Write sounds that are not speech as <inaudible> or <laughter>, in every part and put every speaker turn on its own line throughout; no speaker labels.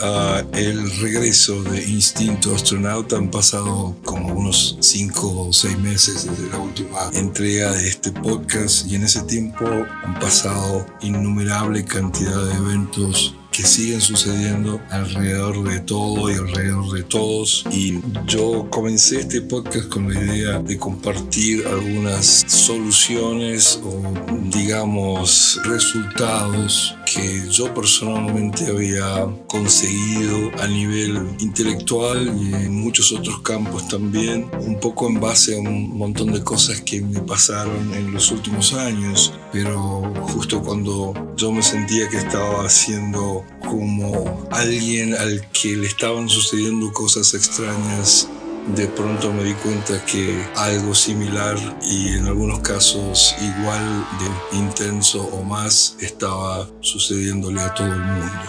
a el regreso de Instinto Astronauta. Han pasado como unos 5 o 6 meses desde la última entrega de este podcast y en ese tiempo han pasado innumerable cantidad de eventos que siguen sucediendo alrededor de todo y alrededor de todos. Y yo comencé este podcast con la idea de compartir algunas soluciones o digamos resultados que yo personalmente había conseguido a nivel intelectual y en muchos otros campos también, un poco en base a un montón de cosas que me pasaron en los últimos años, pero justo cuando yo me sentía que estaba haciendo como alguien al que le estaban sucediendo cosas extrañas de pronto me di cuenta que algo similar y en algunos casos igual de intenso o más estaba sucediéndole a todo el mundo.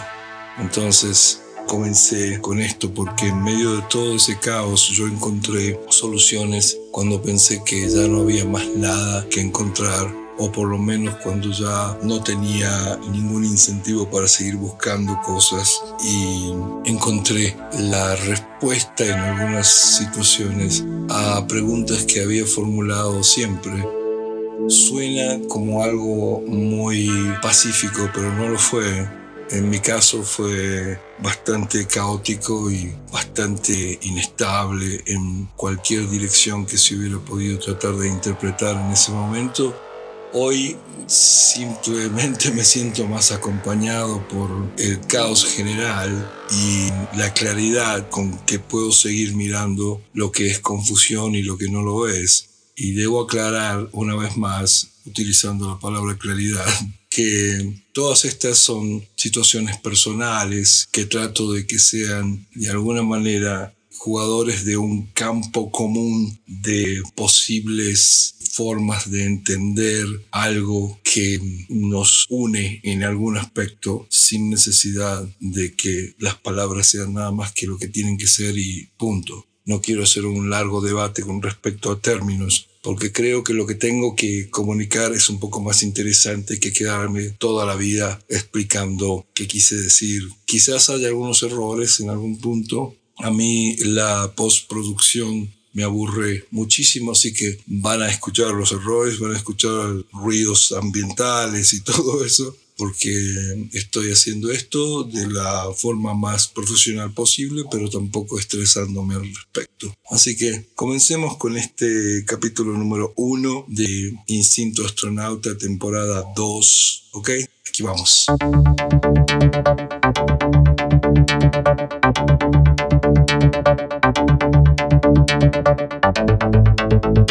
Entonces comencé con esto porque en medio de todo ese caos yo encontré soluciones cuando pensé que ya no había más nada que encontrar o por lo menos cuando ya no tenía ningún incentivo para seguir buscando cosas y encontré la respuesta en algunas situaciones a preguntas que había formulado siempre. Suena como algo muy pacífico, pero no lo fue. En mi caso fue bastante caótico y bastante inestable en cualquier dirección que se hubiera podido tratar de interpretar en ese momento Hoy simplemente me siento más acompañado por el caos general y la claridad con que puedo seguir mirando lo que es confusión y lo que no lo es. Y debo aclarar una vez más, utilizando la palabra claridad, <laughs> que todas estas son situaciones personales que trato de que sean de alguna manera jugadores de un campo común de posibles formas de entender algo que nos une en algún aspecto sin necesidad de que las palabras sean nada más que lo que tienen que ser y punto. No quiero hacer un largo debate con respecto a términos, porque creo que lo que tengo que comunicar es un poco más interesante que quedarme toda la vida explicando qué quise decir. Quizás haya algunos errores en algún punto. A mí la postproducción me aburre muchísimo, así que van a escuchar los errores, van a escuchar ruidos ambientales y <laughs> todo eso, porque estoy haciendo esto de la forma más profesional posible, pero tampoco estresándome al respecto. Así que comencemos con este capítulo número uno de Instinto Astronauta, temporada 2, ¿ok? Aquí vamos.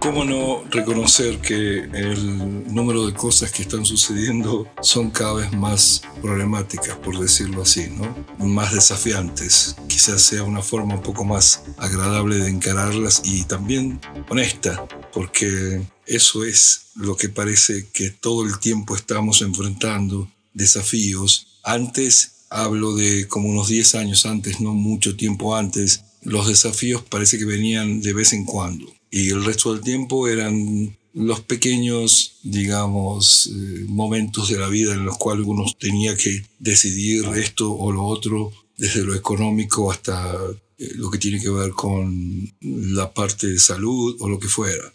¿Cómo no reconocer que el número de cosas que están sucediendo son cada vez más problemáticas, por decirlo así, ¿no? Más desafiantes. Quizás sea una forma un poco más agradable de encararlas y también honesta, porque eso es lo que parece que todo el tiempo estamos enfrentando, desafíos. Antes, hablo de como unos 10 años antes, no mucho tiempo antes, los desafíos parece que venían de vez en cuando y el resto del tiempo eran los pequeños, digamos, eh, momentos de la vida en los cuales uno tenía que decidir esto o lo otro, desde lo económico hasta eh, lo que tiene que ver con la parte de salud o lo que fuera.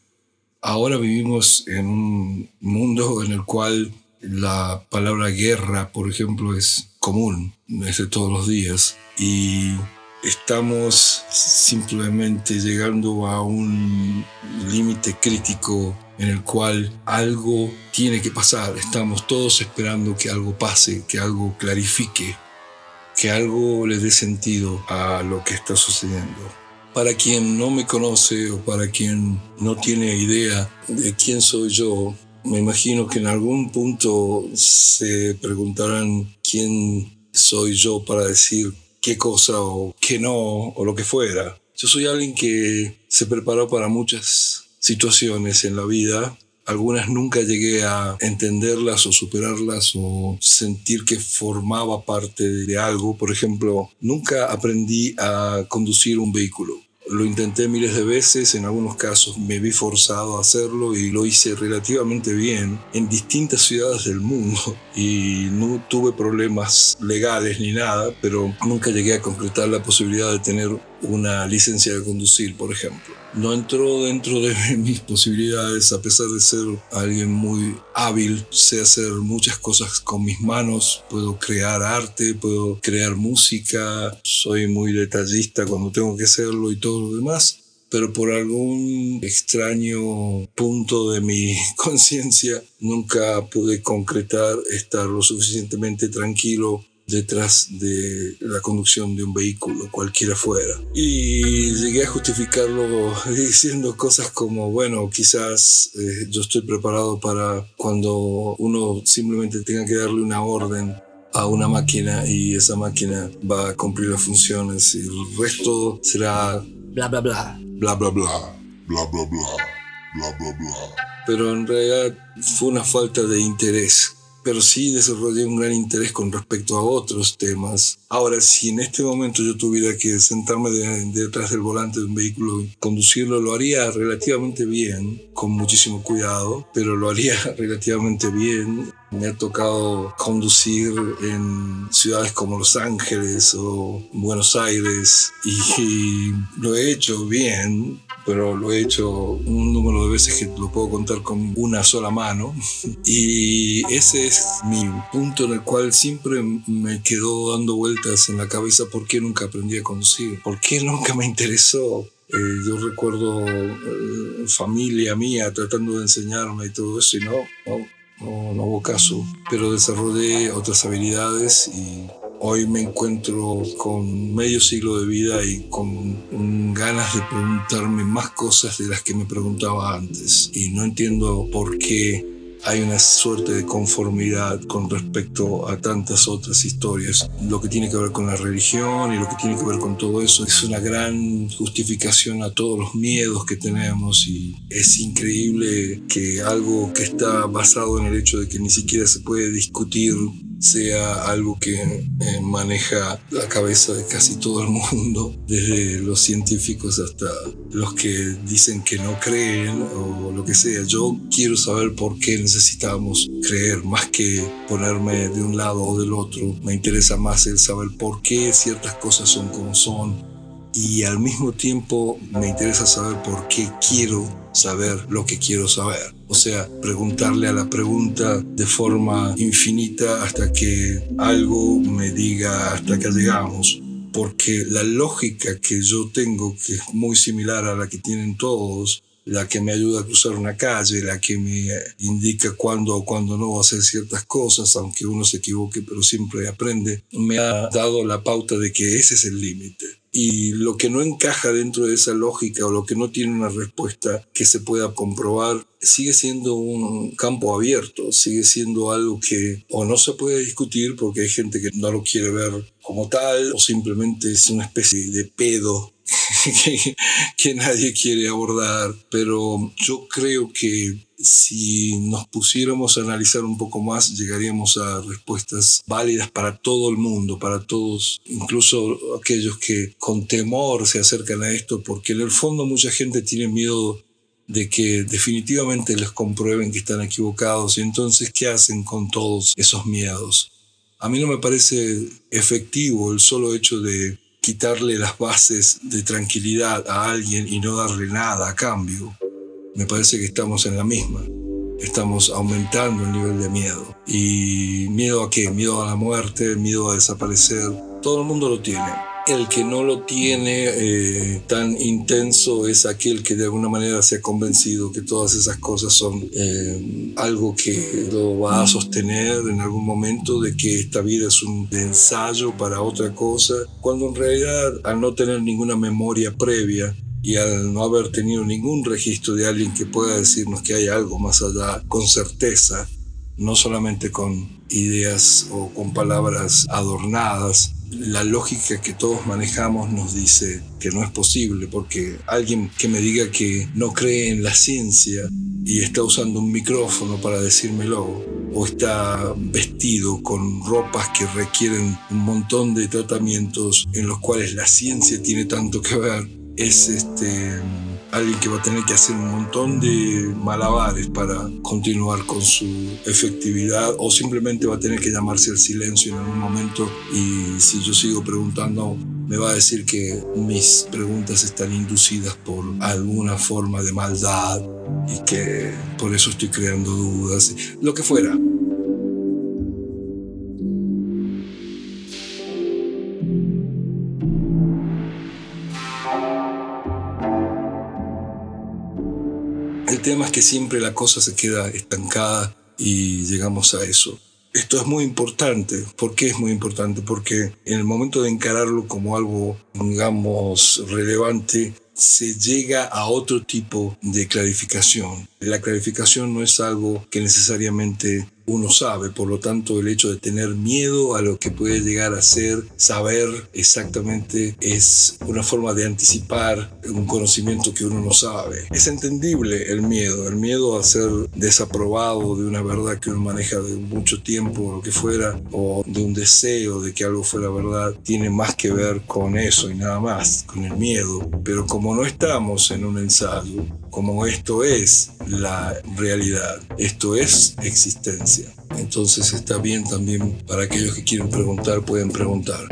Ahora vivimos en un mundo en el cual la palabra guerra, por ejemplo, es común, es de todos los días. Y estamos simplemente llegando a un límite crítico en el cual algo tiene que pasar. Estamos todos esperando que algo pase, que algo clarifique, que algo le dé sentido a lo que está sucediendo. Para quien no me conoce o para quien no tiene idea de quién soy yo, me imagino que en algún punto se preguntarán quién soy yo para decir qué cosa o qué no, o lo que fuera. Yo soy alguien que se preparó para muchas situaciones en la vida algunas nunca llegué a entenderlas o superarlas o sentir que formaba parte de algo. Por ejemplo, nunca aprendí a conducir un vehículo. Lo intenté miles de veces, en algunos casos me vi forzado a hacerlo y lo hice relativamente bien en distintas ciudades del mundo <laughs> y no tuve problemas legales ni nada, pero nunca llegué a concretar la posibilidad de tener una licencia de conducir, por ejemplo. No entró dentro de <laughs> mis posibilidades, a pesar de ser alguien muy hábil, sé hacer muchas cosas con mis manos, puedo crear arte, puedo crear música, soy muy detallista cuando tengo que hacerlo y todo lo demás, pero por algún extraño punto de mi <laughs> conciencia nunca pude concretar estar lo suficientemente tranquilo detrás de la conducción de un vehículo, cualquiera fuera. Y llegué a justificarlo <laughs> diciendo cosas como, bueno, quizás eh, yo estoy preparado para cuando uno simplemente tenga que darle una orden a una máquina y esa máquina va a cumplir las funciones y el resto será
bla bla bla.
Bla bla bla. Bla bla bla. Bla bla bla. Pero en realidad fue una falta de interés pero sí desarrollé un gran interés con respecto a otros temas. Ahora, si en este momento yo tuviera que sentarme detrás del volante de un vehículo y conducirlo, lo haría relativamente bien, con muchísimo cuidado, pero lo haría <laughs> relativamente bien. Me ha tocado conducir en ciudades como Los Ángeles o Buenos Aires y lo he hecho bien, pero lo he hecho un número de veces que lo puedo contar con una sola mano. <laughs> Y ese es mi punto en el cual siempre me quedó dando vueltas en la cabeza por qué nunca aprendí a conducir, por qué nunca me interesó. Eh, yo recuerdo eh, familia mía tratando de enseñarme y todo eso y no, no, no hubo caso, pero desarrollé otras habilidades y Hoy me encuentro con medio siglo de vida y con ganas de preguntarme más cosas de las que me preguntaba antes. Y no entiendo por qué hay una suerte de conformidad con respecto a tantas otras historias. Lo que tiene que ver con la religión y lo que tiene que ver con todo eso es una gran justificación a todos los miedos que tenemos y es increíble que algo que está basado en el hecho de que ni siquiera se puede discutir sea algo que eh, maneja la cabeza de casi todo el <laughs> mundo, desde los científicos hasta los que dicen que no creen o lo que sea. Yo quiero saber por qué necesitamos creer más que ponerme de un lado o del otro. Me interesa más el saber por qué ciertas cosas son como son y al mismo tiempo me interesa saber por qué quiero saber lo que quiero saber. O sea, preguntarle a la pregunta de forma infinita hasta que algo me diga hasta que llegamos. Porque la lógica que yo tengo, que es muy similar a la que tienen todos, la que me ayuda a cruzar una calle, la que me indica cuándo o cuándo no hacer ciertas cosas, aunque uno se equivoque, pero siempre aprende, me ha dado la pauta de que ese es el límite y lo que no encaja dentro de esa lógica o lo que no tiene una respuesta que se pueda comprobar sigue siendo un campo abierto, sigue siendo algo que o no se puede discutir porque hay gente que no lo quiere ver como tal o simplemente es una especie de pedo <laughs> que, nadie quiere abordar, pero yo creo que si nos pusiéramos a analizar un poco más, llegaríamos a respuestas válidas para todo el mundo, para todos, incluso aquellos que con temor se acercan a esto, porque en el fondo mucha gente tiene miedo de que definitivamente les comprueben que están equivocados y entonces, ¿qué hacen con todos esos miedos? A mí no me parece efectivo el solo hecho de quitarle las bases de tranquilidad a alguien y no darle nada a cambio me parece que estamos en la misma. Estamos aumentando el nivel de miedo. ¿Y miedo a qué? Miedo a la muerte, miedo a desaparecer. Todo el mundo lo tiene. El que no lo tiene eh, tan intenso es aquel que de alguna manera se ha convencido que todas esas cosas son eh, algo que lo va a sostener en algún momento, de que esta vida es un ensayo para otra cosa, cuando en realidad al no tener ninguna memoria previa, y al no haber tenido ningún registro de alguien que pueda decirnos que hay algo más allá con certeza, no solamente con ideas o con palabras adornadas. La lógica que todos manejamos nos dice que no es posible, porque alguien que me diga que no cree en la ciencia y está usando un micrófono para decírmelo, o está vestido con ropas que requieren un montón de tratamientos en los cuales la ciencia tiene tanto que ver, es este alguien que va a tener que hacer un montón de malabares para continuar con su efectividad o simplemente va a tener que llamarse al silencio en algún momento y si yo sigo preguntando me va a decir que mis preguntas están inducidas por alguna forma de maldad y que por eso estoy creando dudas, lo que fuera. Tema es que siempre la cosa se queda estancada y llegamos a eso. Esto es muy importante. ¿Por qué es muy importante? Porque en el momento de encararlo como algo, digamos, relevante, se llega a otro tipo de clarificación. La clarificación no es algo que necesariamente uno sabe, por lo tanto el hecho de tener miedo a lo que puede llegar a ser, saber exactamente es una forma de anticipar un conocimiento que uno no sabe. Es entendible el miedo, el miedo a ser desaprobado de una verdad que uno maneja de mucho tiempo, o lo que fuera, o de un deseo de que algo fuera verdad, tiene más que ver con eso y nada más, con el miedo. Pero como no estamos en un ensayo, como esto es la realidad, esto es existencia. Entonces está bien también para aquellos que quieren preguntar, pueden preguntar.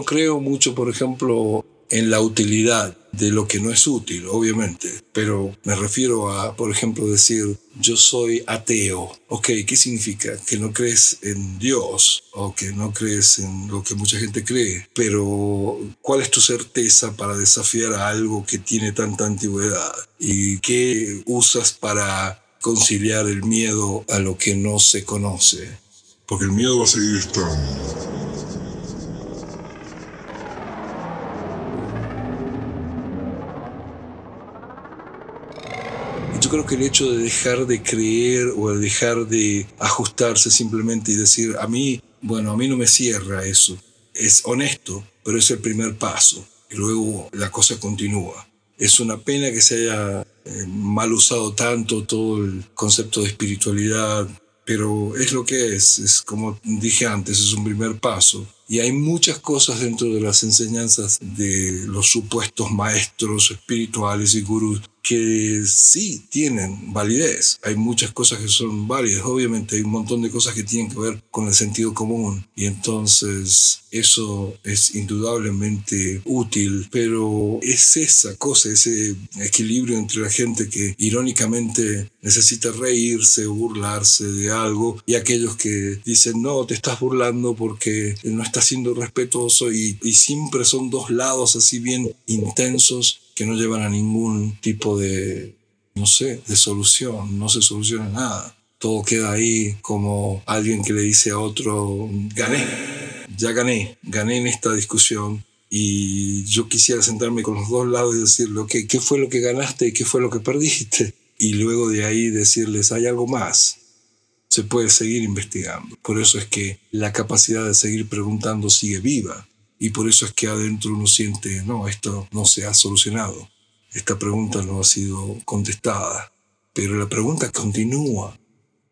No creo mucho, por ejemplo, en la utilidad de lo que no es útil, obviamente, pero me refiero a, por ejemplo, decir, yo soy ateo. Ok, ¿qué significa? Que no crees en Dios o que no crees en lo que mucha gente cree, pero ¿cuál es tu certeza para desafiar a algo que tiene tanta antigüedad? ¿Y qué usas para conciliar el miedo a lo que no se conoce?
Porque el miedo va a seguir estando.
Creo que el hecho de dejar de creer o de dejar de ajustarse simplemente y decir, a mí, bueno, a mí no me cierra eso. Es honesto, pero es el primer paso. Y luego la cosa continúa. Es una pena que se haya eh, mal usado tanto todo el concepto de espiritualidad, pero es lo que es. Es como dije antes, es un primer paso. Y hay muchas cosas dentro de las enseñanzas de los supuestos maestros espirituales y gurús que sí tienen validez. Hay muchas cosas que son válidas, obviamente hay un montón de cosas que tienen que ver con el sentido común y entonces eso es indudablemente útil, pero es esa cosa, ese equilibrio entre la gente que irónicamente necesita reírse o burlarse de algo y aquellos que dicen no, te estás burlando porque no estás siendo respetuoso y, y siempre son dos lados así bien intensos que no llevan a ningún tipo de, no sé, de solución, no se soluciona nada. Todo queda ahí como alguien que le dice a otro, gané, ya gané, gané en esta discusión y yo quisiera sentarme con los dos lados y decirle, ¿qué, ¿qué fue lo que ganaste y qué fue lo que perdiste? Y luego de ahí decirles, hay algo más. Se puede seguir investigando. Por eso es que la capacidad de seguir preguntando sigue viva. Y por eso es que adentro uno siente, no, esto no se ha solucionado. Esta pregunta no ha sido contestada. Pero la pregunta continúa.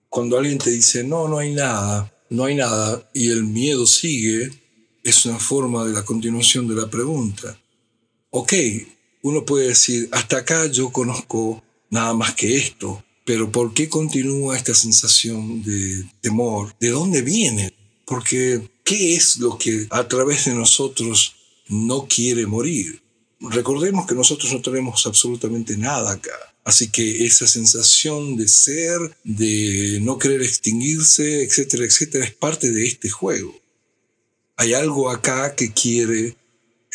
Cuando alguien te dice, no, no hay nada, no hay nada, y el miedo sigue, es una forma de la continuación de la pregunta. Ok, uno puede decir, hasta acá yo conozco nada más que esto, pero ¿por qué continúa esta sensación de temor? ¿De dónde viene? Porque ¿Qué es lo que a través de nosotros no quiere morir? Recordemos que nosotros no tenemos absolutamente nada acá. Así que esa sensación de ser, de no querer extinguirse, etcétera, etcétera, es parte de este juego. Hay algo acá que quiere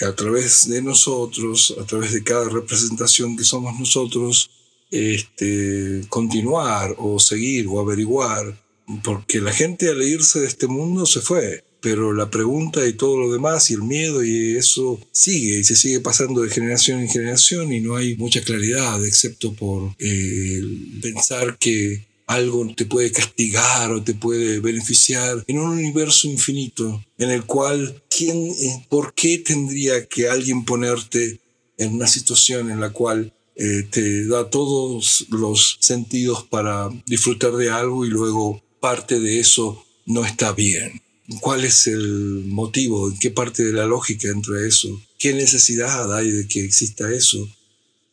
a través de nosotros, a través de cada representación que somos nosotros, este, continuar o seguir o averiguar, porque la gente al irse de este mundo se fue, pero la pregunta y todo lo demás y el miedo y eso sigue y se sigue pasando de generación en generación y no hay mucha claridad, excepto por eh, pensar que algo te puede castigar o te puede beneficiar en un universo infinito en el cual, ¿quién, eh, ¿por qué tendría que alguien ponerte en una situación en la cual eh, te da todos los sentidos para disfrutar de algo y luego parte de eso no está bien? ¿Cuál es el motivo? ¿En qué parte de la lógica entra eso? ¿Qué necesidad hay de que exista eso?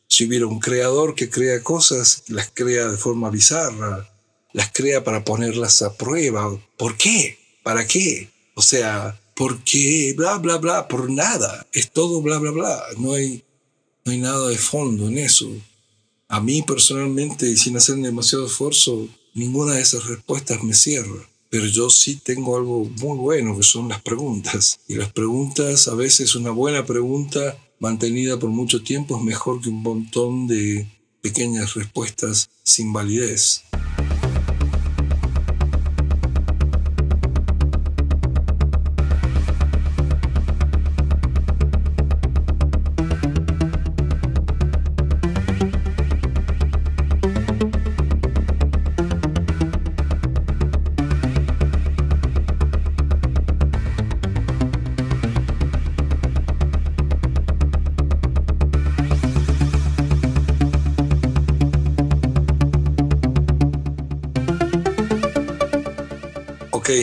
Si hubiera un creador que crea cosas, las crea de forma bizarra, las crea para ponerlas a prueba. ¿Por qué? ¿Para qué? O sea, ¿por qué? Bla, bla, bla, por nada. Es todo bla, bla, bla. No hay, no hay nada de fondo en eso. A mí personalmente, y sin hacer demasiado esfuerzo, ninguna de esas respuestas me cierra. Pero yo sí tengo algo muy bueno, que son las preguntas. Y las preguntas, a veces una buena pregunta mantenida por mucho tiempo es mejor que un montón de pequeñas respuestas sin validez.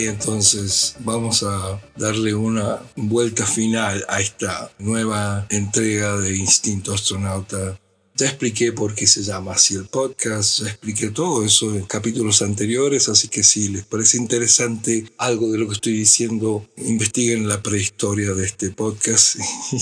Entonces vamos a darle una vuelta final a esta nueva entrega de Instinto Astronauta. Ya expliqué por qué se llama así el podcast, ya expliqué todo eso en capítulos anteriores, así que si les parece interesante algo de lo que estoy diciendo, investiguen la prehistoria de este podcast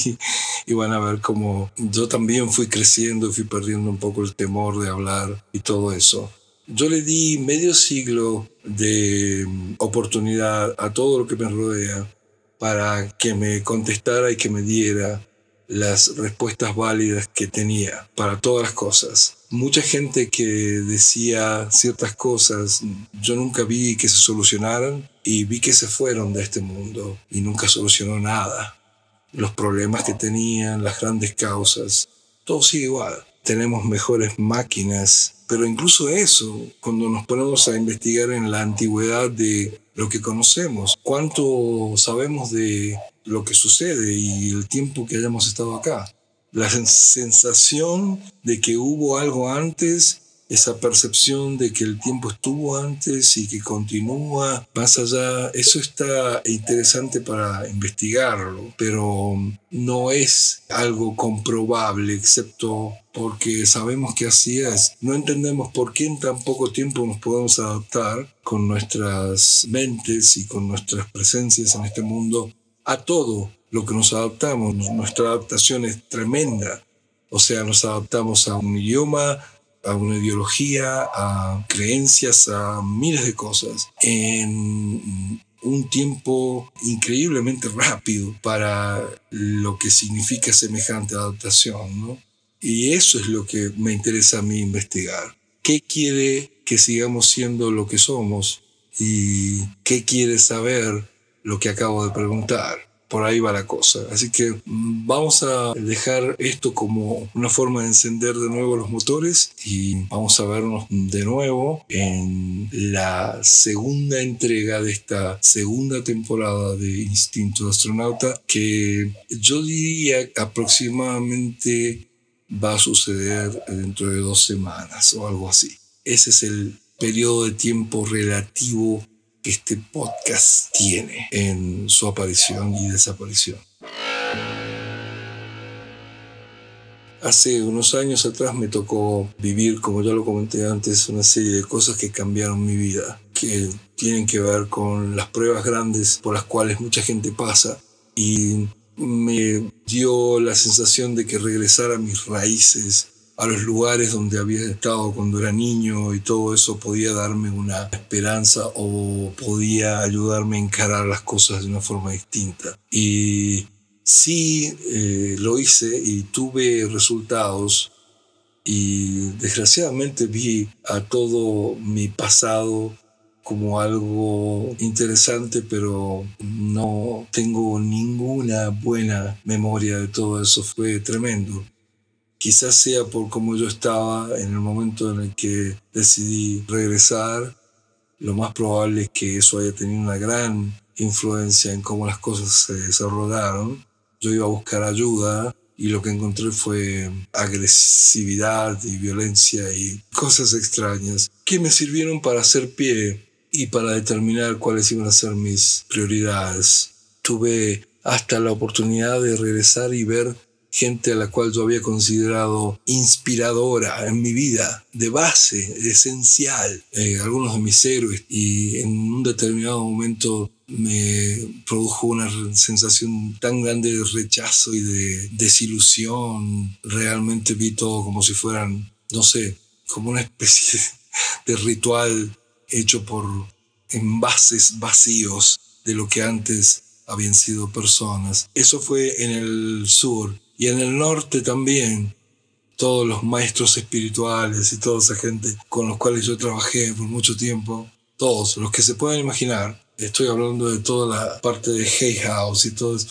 <laughs> y van a ver cómo yo también fui creciendo, fui perdiendo un poco el temor de hablar y todo eso. Yo le di medio siglo de oportunidad a todo lo que me rodea para que me contestara y que me diera las respuestas válidas que tenía para todas las cosas. Mucha gente que decía ciertas cosas, yo nunca vi que se solucionaran y vi que se fueron de este mundo y nunca solucionó nada. Los problemas que tenían, las grandes causas, todo sigue igual. Tenemos mejores máquinas pero incluso eso, cuando nos ponemos a investigar en la antigüedad de lo que conocemos, cuánto sabemos de lo que sucede y el tiempo que hayamos estado acá. La sensación de que hubo algo antes esa percepción de que el tiempo estuvo antes y que continúa más allá, eso está interesante para investigarlo, pero no es algo comprobable, excepto porque sabemos que así es. No entendemos por qué en tan poco tiempo nos podemos adaptar con nuestras mentes y con nuestras presencias en este mundo a todo lo que nos adaptamos. Nuestra adaptación es tremenda. O sea, nos adaptamos a un idioma, a una ideología, a creencias, a miles de cosas en un tiempo increíblemente rápido para lo que significa semejante adaptación. ¿no? Y eso es lo que me interesa a mí investigar. ¿Qué quiere que sigamos siendo lo que somos? ¿Y qué quiere saber lo que acabo de preguntar? Por ahí va la cosa. Así que mm, vamos a dejar esto como una forma de encender de nuevo los motores y vamos a vernos de nuevo en la segunda entrega de esta segunda temporada de Instinto Astronauta que yo diría aproximadamente va a suceder dentro de dos semanas o algo así. Ese es el periodo de tiempo relativo este podcast tiene en su aparición y desaparición. Hace unos años atrás me tocó vivir, como ya lo comenté antes, una serie de cosas que cambiaron mi vida, que tienen que ver con las pruebas grandes por las cuales mucha gente pasa y me dio la sensación de que regresar a mis raíces, a los lugares donde había estado cuando era niño y todo eso podía darme una esperanza o podía ayudarme a encarar las cosas de una forma distinta. Y sí eh, lo hice y tuve resultados y desgraciadamente vi a todo mi pasado como algo interesante, pero no tengo ninguna buena memoria de todo eso. Fue tremendo. Quizás sea por cómo yo estaba en el momento en el que decidí regresar. Lo más probable es que eso haya tenido una gran influencia en cómo las cosas se desarrollaron. Yo iba a buscar ayuda y lo que encontré fue agresividad y violencia y cosas extrañas que me sirvieron para hacer pie y para determinar cuáles iban a ser mis prioridades. Tuve hasta la oportunidad de regresar y ver gente a la cual yo había considerado inspiradora en mi vida, de base, esencial, eh, algunos de mis héroes, y en un determinado momento me produjo una sensación tan grande de rechazo y de desilusión. Realmente vi todo como si fueran, no sé, como una especie de ritual hecho por envases vacíos de lo que antes habían sido personas. Eso fue en el sur y en el norte también. Todos los maestros espirituales y toda esa gente con los cuales yo trabajé por mucho tiempo, todos los que se puedan imaginar, estoy hablando de toda la parte de Hay House y todo eso,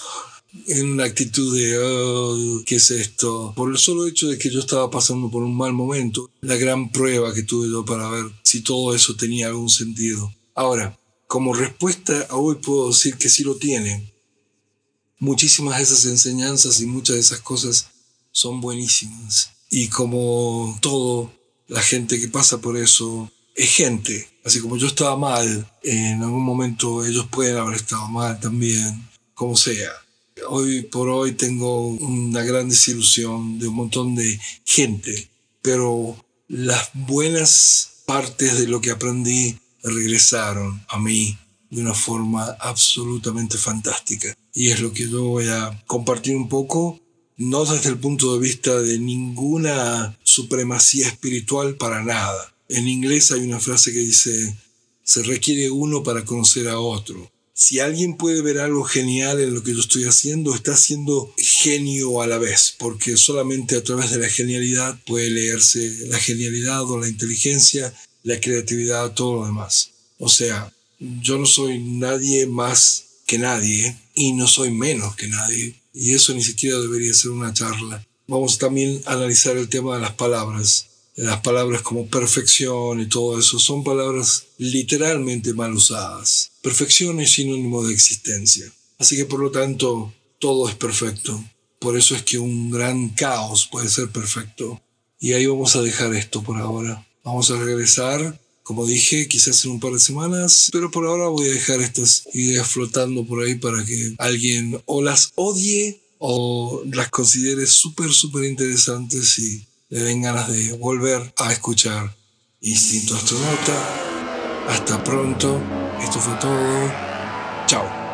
en una actitud de, oh, ¿qué es esto? Por el solo hecho de que yo estaba pasando por un mal momento, la gran prueba que tuve yo para ver si todo eso tenía algún sentido. Ahora, como respuesta hoy puedo decir que sí lo tiene. Muchísimas de esas enseñanzas y muchas de esas cosas son buenísimas. Y como todo, la gente que pasa por eso es gente. Así como yo estaba mal, en algún momento ellos pueden haber estado mal también, como sea. Hoy por hoy tengo una gran desilusión de un montón de gente, pero las buenas partes de lo que aprendí regresaron a mí de una forma absolutamente fantástica. Y es lo que yo voy a compartir un poco, no desde el punto de vista de ninguna supremacía espiritual para nada. En inglés hay una frase que dice, se requiere uno para conocer a otro. Si alguien puede ver algo genial en lo que yo estoy haciendo, está siendo genio a la vez, porque solamente a través de la genialidad puede leerse la genialidad o la inteligencia la creatividad, todo lo demás. O sea, yo no soy nadie más que nadie y no soy menos que nadie. Y eso ni siquiera debería ser una charla. Vamos también a analizar el tema de las palabras. Las palabras como perfección y todo eso son palabras literalmente mal usadas. Perfección es sinónimo de existencia. Así que por lo tanto, todo es perfecto. Por eso es que un gran caos puede ser perfecto. Y ahí vamos a dejar esto por ahora. Vamos a regresar, como dije, quizás en un par de semanas, pero por ahora voy a dejar estas ideas flotando por ahí para que alguien o las odie o las considere súper, súper interesantes y le den ganas de volver a escuchar Instinto Astronauta. Hasta pronto. Esto fue todo. Chao.